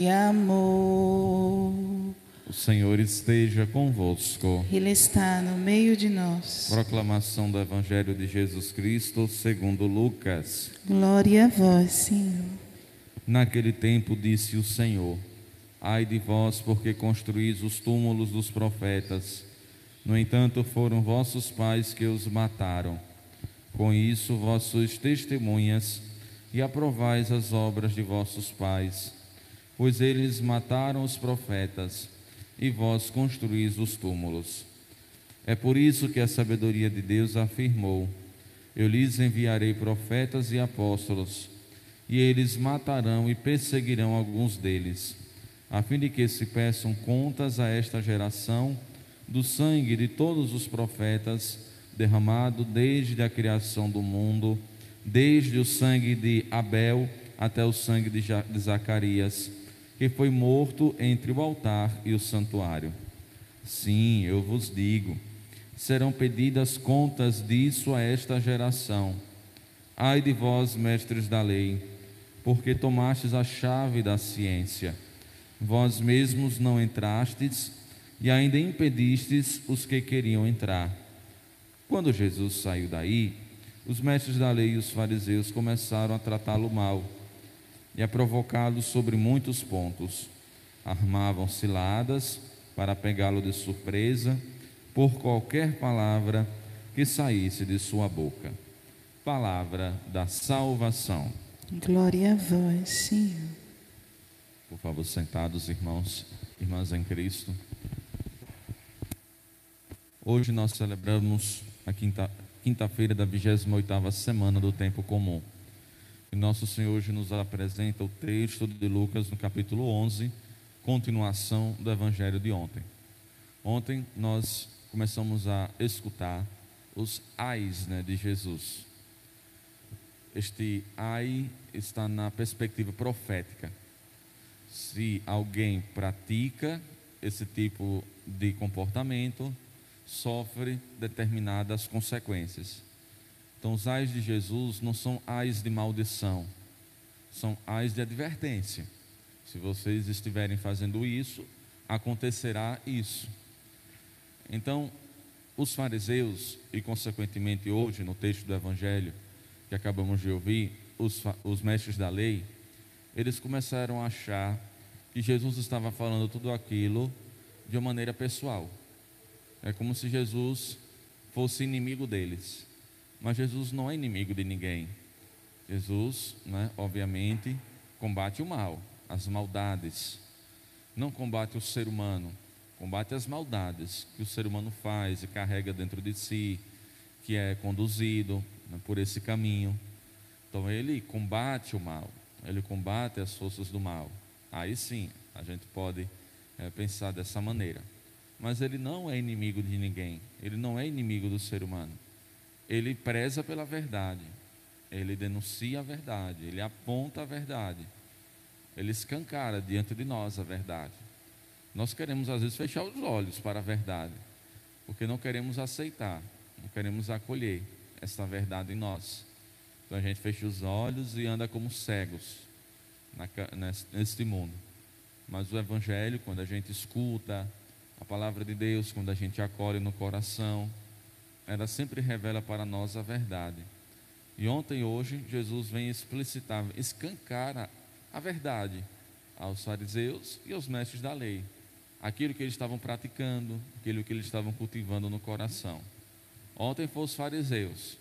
e amor. O Senhor esteja convosco. Ele está no meio de nós. Proclamação do Evangelho de Jesus Cristo segundo Lucas. Glória a vós, Senhor. Naquele tempo disse o Senhor: Ai de vós, porque construís os túmulos dos profetas. No entanto, foram vossos pais que os mataram. Com isso, vós sois testemunhas e aprovais as obras de vossos pais, pois eles mataram os profetas e vós construís os túmulos. É por isso que a sabedoria de Deus afirmou: Eu lhes enviarei profetas e apóstolos, e eles matarão e perseguirão alguns deles, a fim de que se peçam contas a esta geração do sangue de todos os profetas derramado desde a criação do mundo desde o sangue de Abel até o sangue de Zacarias, que foi morto entre o altar e o santuário. Sim, eu vos digo, serão pedidas contas disso a esta geração. Ai de vós, mestres da lei, porque tomastes a chave da ciência. Vós mesmos não entrastes e ainda impedistes os que queriam entrar. Quando Jesus saiu daí, os mestres da lei e os fariseus começaram a tratá-lo mal e a provocá-lo sobre muitos pontos. Armavam ciladas para pegá-lo de surpresa por qualquer palavra que saísse de sua boca. Palavra da salvação. Glória a vós, Senhor. Por favor, sentados, irmãos, irmãs em Cristo. Hoje nós celebramos a quinta, quinta-feira da 28ª semana do tempo comum. E nosso Senhor hoje nos apresenta o texto de Lucas no capítulo 11, continuação do evangelho de ontem. Ontem nós começamos a escutar os ais né, de Jesus. Este ai está na perspectiva profética. Se alguém pratica esse tipo de comportamento, sofre determinadas consequências. Então, os ais de Jesus não são ais de maldição, são ais de advertência. Se vocês estiverem fazendo isso, acontecerá isso. Então, os fariseus, e consequentemente hoje, no texto do Evangelho que acabamos de ouvir, os, os mestres da lei, eles começaram a achar que Jesus estava falando tudo aquilo de uma maneira pessoal. É como se Jesus fosse inimigo deles. Mas Jesus não é inimigo de ninguém. Jesus, né, obviamente, combate o mal, as maldades. Não combate o ser humano, combate as maldades que o ser humano faz e carrega dentro de si, que é conduzido né, por esse caminho. Então ele combate o mal, ele combate as forças do mal. Aí sim, a gente pode é, pensar dessa maneira. Mas ele não é inimigo de ninguém, ele não é inimigo do ser humano. Ele preza pela verdade, ele denuncia a verdade, ele aponta a verdade, ele escancara diante de nós a verdade. Nós queremos às vezes fechar os olhos para a verdade, porque não queremos aceitar, não queremos acolher essa verdade em nós. Então a gente fecha os olhos e anda como cegos neste mundo. Mas o Evangelho, quando a gente escuta, a palavra de Deus, quando a gente acolhe no coração, ela sempre revela para nós a verdade. E ontem e hoje, Jesus vem explicitar, escancara a verdade aos fariseus e aos mestres da lei. Aquilo que eles estavam praticando, aquilo que eles estavam cultivando no coração. Ontem foram os fariseus,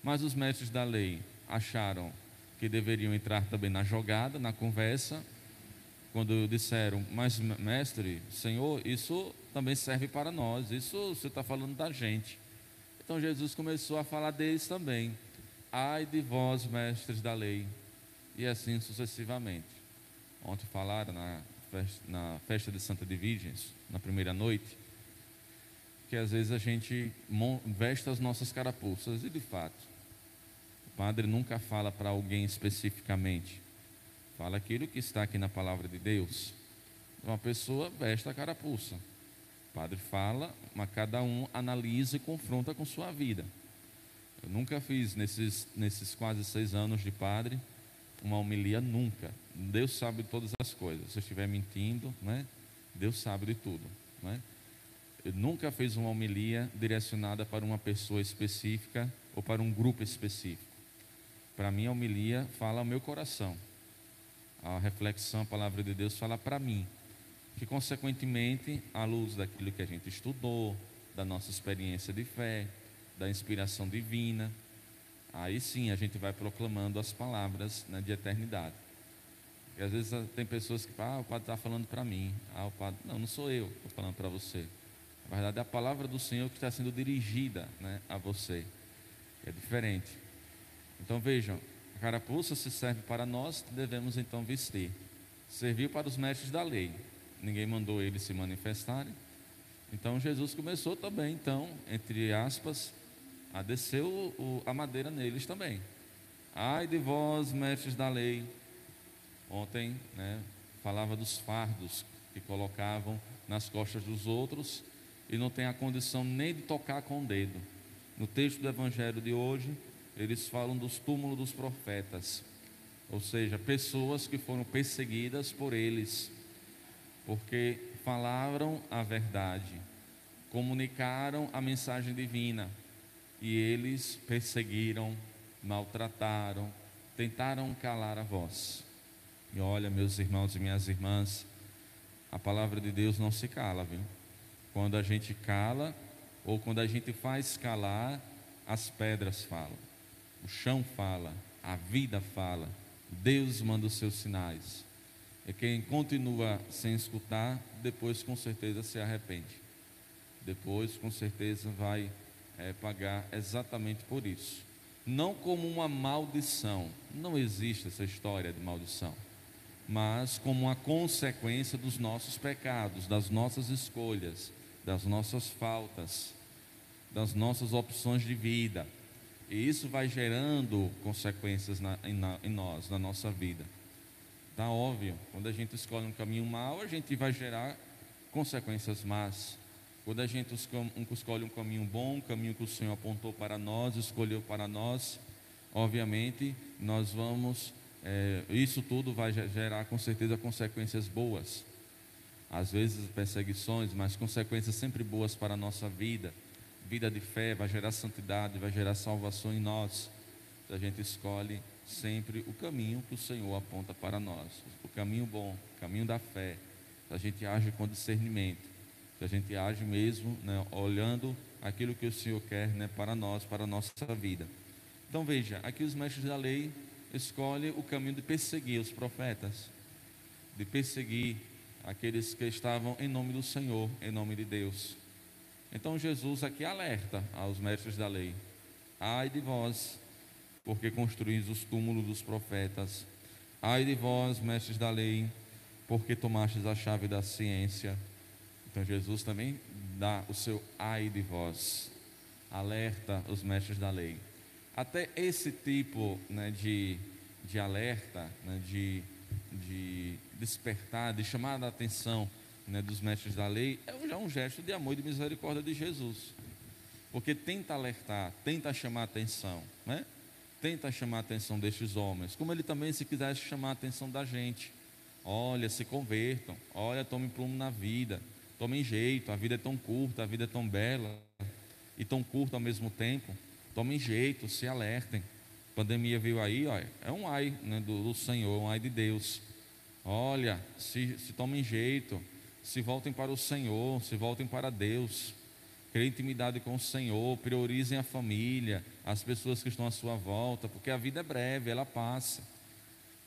mas os mestres da lei acharam que deveriam entrar também na jogada, na conversa, quando disseram, mas mestre, Senhor, isso também serve para nós, isso você está falando da gente. Então Jesus começou a falar deles também. Ai de vós, mestres da lei, e assim sucessivamente. Ontem falaram na festa, na festa de Santa de Virgens, na primeira noite, que às vezes a gente veste as nossas carapuças, e de fato, o padre nunca fala para alguém especificamente, Fala aquilo que está aqui na palavra de Deus. Uma pessoa veste a carapuça. O padre fala, mas cada um analisa e confronta com sua vida. Eu nunca fiz nesses, nesses quase seis anos de padre uma homilia nunca. Deus sabe todas as coisas. Se eu estiver mentindo, né? Deus sabe de tudo, né? Eu nunca fez uma homilia direcionada para uma pessoa específica ou para um grupo específico. Para mim, a homilia fala ao meu coração. A reflexão, a palavra de Deus fala para mim. Que, consequentemente, à luz daquilo que a gente estudou, da nossa experiência de fé, da inspiração divina, aí sim a gente vai proclamando as palavras né, de eternidade. E às vezes tem pessoas que falam, ah, o padre está falando para mim. Ah, o padre, não, não sou eu, estou falando para você. Na verdade, é a palavra do Senhor que está sendo dirigida né, a você. É diferente. Então vejam, a carapuça se serve para nós, devemos então vestir. Serviu para os mestres da lei. Ninguém mandou eles se manifestarem. Então Jesus começou também, então, entre aspas, a descer o, o, a madeira neles também. Ai de vós, mestres da lei. Ontem, né, falava dos fardos que colocavam nas costas dos outros e não tem a condição nem de tocar com o dedo. No texto do Evangelho de hoje, eles falam dos túmulos dos profetas, ou seja, pessoas que foram perseguidas por eles, porque falaram a verdade, comunicaram a mensagem divina e eles perseguiram, maltrataram, tentaram calar a voz. E olha, meus irmãos e minhas irmãs, a palavra de Deus não se cala, viu? Quando a gente cala, ou quando a gente faz calar, as pedras falam, o chão fala, a vida fala, Deus manda os seus sinais. E quem continua sem escutar, depois com certeza se arrepende. Depois com certeza vai é, pagar exatamente por isso. Não como uma maldição, não existe essa história de maldição, mas como uma consequência dos nossos pecados, das nossas escolhas, das nossas faltas, das nossas opções de vida. E isso vai gerando consequências na, em, na, em nós, na nossa vida. Está óbvio, quando a gente escolhe um caminho mau, a gente vai gerar consequências más. Quando a gente escolhe um caminho bom, um caminho que o Senhor apontou para nós, escolheu para nós, obviamente nós vamos, é, isso tudo vai gerar com certeza consequências boas às vezes perseguições, mas consequências sempre boas para a nossa vida. Vida de fé vai gerar santidade, vai gerar salvação em nós. Se a gente escolhe sempre o caminho que o Senhor aponta para nós, o caminho bom, o caminho da fé. Se a gente age com discernimento, se a gente age mesmo né, olhando aquilo que o Senhor quer né, para nós, para a nossa vida. Então veja, aqui os mestres da lei escolhem o caminho de perseguir os profetas, de perseguir aqueles que estavam em nome do Senhor, em nome de Deus. Então Jesus aqui alerta aos mestres da lei: Ai de vós, porque construís os túmulos dos profetas. Ai de vós, mestres da lei, porque tomastes a chave da ciência. Então Jesus também dá o seu ai de vós, alerta os mestres da lei. Até esse tipo né, de, de alerta, né, de de despertar, de chamar a atenção né, dos mestres da lei, é já um gesto de amor e de misericórdia de Jesus. Porque tenta alertar, tenta chamar a atenção, né? Tenta chamar a atenção destes homens, como ele também, se quisesse chamar a atenção da gente. Olha, se convertam, olha, tomem plumo na vida, tomem jeito, a vida é tão curta, a vida é tão bela e tão curta ao mesmo tempo. Tomem jeito, se alertem. A pandemia veio aí, ó, é um ai né, do, do, Senhor, um ai de Deus. Olha, se, se tomem jeito, se voltem para o Senhor, se voltem para Deus. Crê intimidade com o Senhor, priorizem a família, as pessoas que estão à sua volta, porque a vida é breve, ela passa.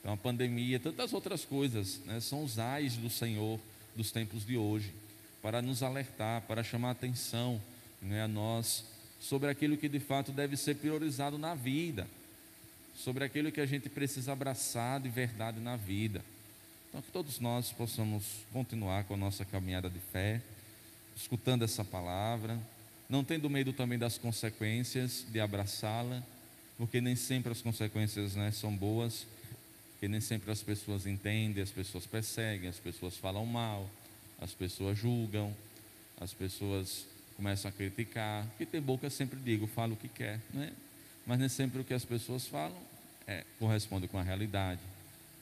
Então a pandemia, tantas outras coisas, né, são os ais do Senhor dos tempos de hoje, para nos alertar, para chamar a atenção né, a nós sobre aquilo que de fato deve ser priorizado na vida sobre aquilo que a gente precisa abraçar de verdade na vida. Então, que todos nós possamos continuar com a nossa caminhada de fé, escutando essa palavra, não tendo medo também das consequências de abraçá-la, porque nem sempre as consequências né, são boas, porque nem sempre as pessoas entendem, as pessoas perseguem, as pessoas falam mal, as pessoas julgam, as pessoas começam a criticar. Que tem boca, sempre digo, fala o que quer, né? mas nem sempre o que as pessoas falam é, corresponde com a realidade,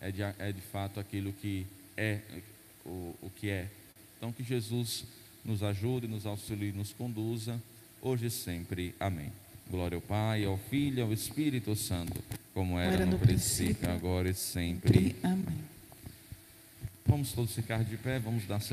é de, é de fato aquilo que é o, o que é. Então, que Jesus nos ajude, nos auxilie, nos conduza, hoje e sempre. Amém. Glória ao Pai, ao Filho e ao Espírito Santo, como era, Era no, no princípio, princípio, agora e sempre. Amém. Vamos todos ficar de pé, vamos dar sequência.